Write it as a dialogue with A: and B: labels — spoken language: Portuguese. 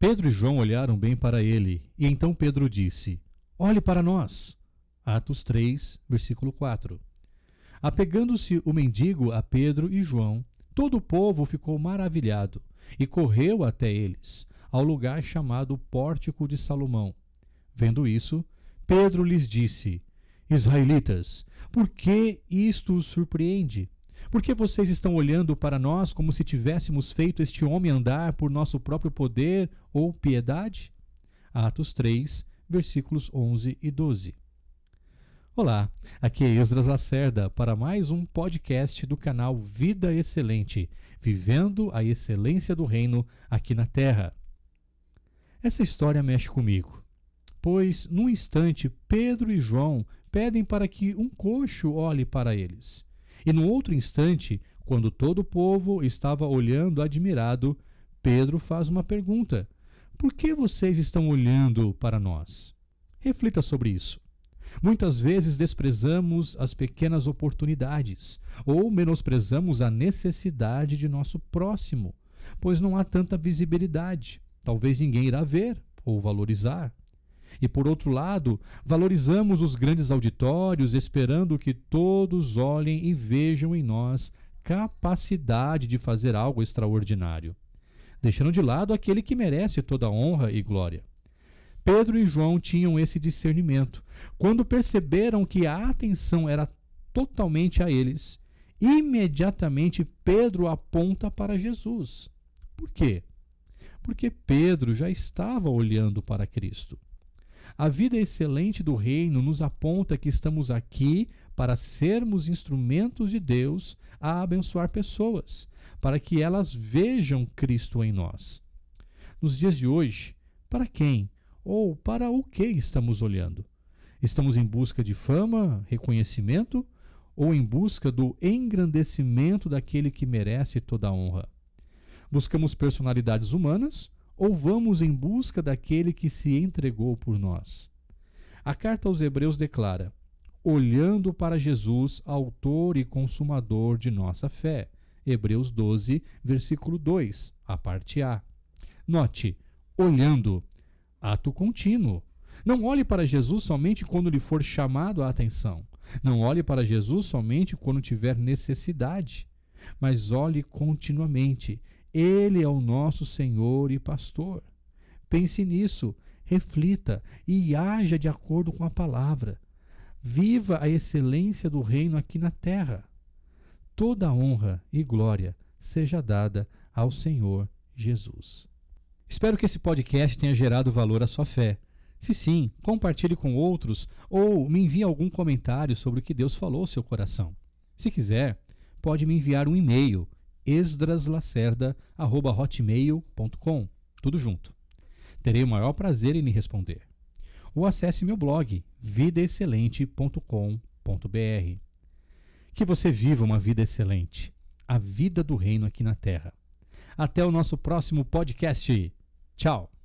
A: Pedro e João olharam bem para ele, e então Pedro disse: Olhe para nós. Atos 3, versículo 4. Apegando-se o mendigo a Pedro e João, todo o povo ficou maravilhado e correu até eles, ao lugar chamado Pórtico de Salomão. Vendo isso, Pedro lhes disse: Israelitas, por que isto os surpreende? Por que vocês estão olhando para nós como se tivéssemos feito este homem andar por nosso próprio poder ou piedade? Atos 3, versículos 11 e 12. Olá, aqui é Esdras Lacerda para mais um podcast do canal Vida Excelente, vivendo a excelência do reino aqui na Terra. Essa história mexe comigo, pois num instante Pedro e João pedem para que um coxo olhe para eles. E no outro instante, quando todo o povo estava olhando admirado, Pedro faz uma pergunta: Por que vocês estão olhando para nós? Reflita sobre isso. Muitas vezes desprezamos as pequenas oportunidades ou menosprezamos a necessidade de nosso próximo, pois não há tanta visibilidade. Talvez ninguém irá ver ou valorizar. E por outro lado, valorizamos os grandes auditórios, esperando que todos olhem e vejam em nós capacidade de fazer algo extraordinário, deixando de lado aquele que merece toda honra e glória. Pedro e João tinham esse discernimento. Quando perceberam que a atenção era totalmente a eles, imediatamente Pedro aponta para Jesus. Por quê? Porque Pedro já estava olhando para Cristo. A vida excelente do reino nos aponta que estamos aqui para sermos instrumentos de Deus a abençoar pessoas, para que elas vejam Cristo em nós. Nos dias de hoje, para quem ou para o que estamos olhando? Estamos em busca de fama, reconhecimento ou em busca do engrandecimento daquele que merece toda a honra? Buscamos personalidades humanas ou vamos em busca daquele que se entregou por nós? A carta aos Hebreus declara: olhando para Jesus, autor e consumador de nossa fé. Hebreus 12, versículo 2, a parte A. Note, olhando, ato contínuo. Não olhe para Jesus somente quando lhe for chamado a atenção. Não olhe para Jesus somente quando tiver necessidade, mas olhe continuamente ele é o nosso Senhor e pastor. Pense nisso, reflita e haja de acordo com a palavra. Viva a excelência do reino aqui na terra. Toda honra e glória seja dada ao Senhor Jesus. Espero que esse podcast tenha gerado valor à sua fé. Se sim, compartilhe com outros ou me envie algum comentário sobre o que Deus falou ao seu coração. Se quiser, pode me enviar um e-mail esdraslacerda.hotmail.com. Tudo junto. Terei o maior prazer em lhe responder. Ou acesse meu blog vidaexcelente.com.br. Que você viva uma vida excelente, a vida do reino aqui na Terra. Até o nosso próximo podcast. Tchau!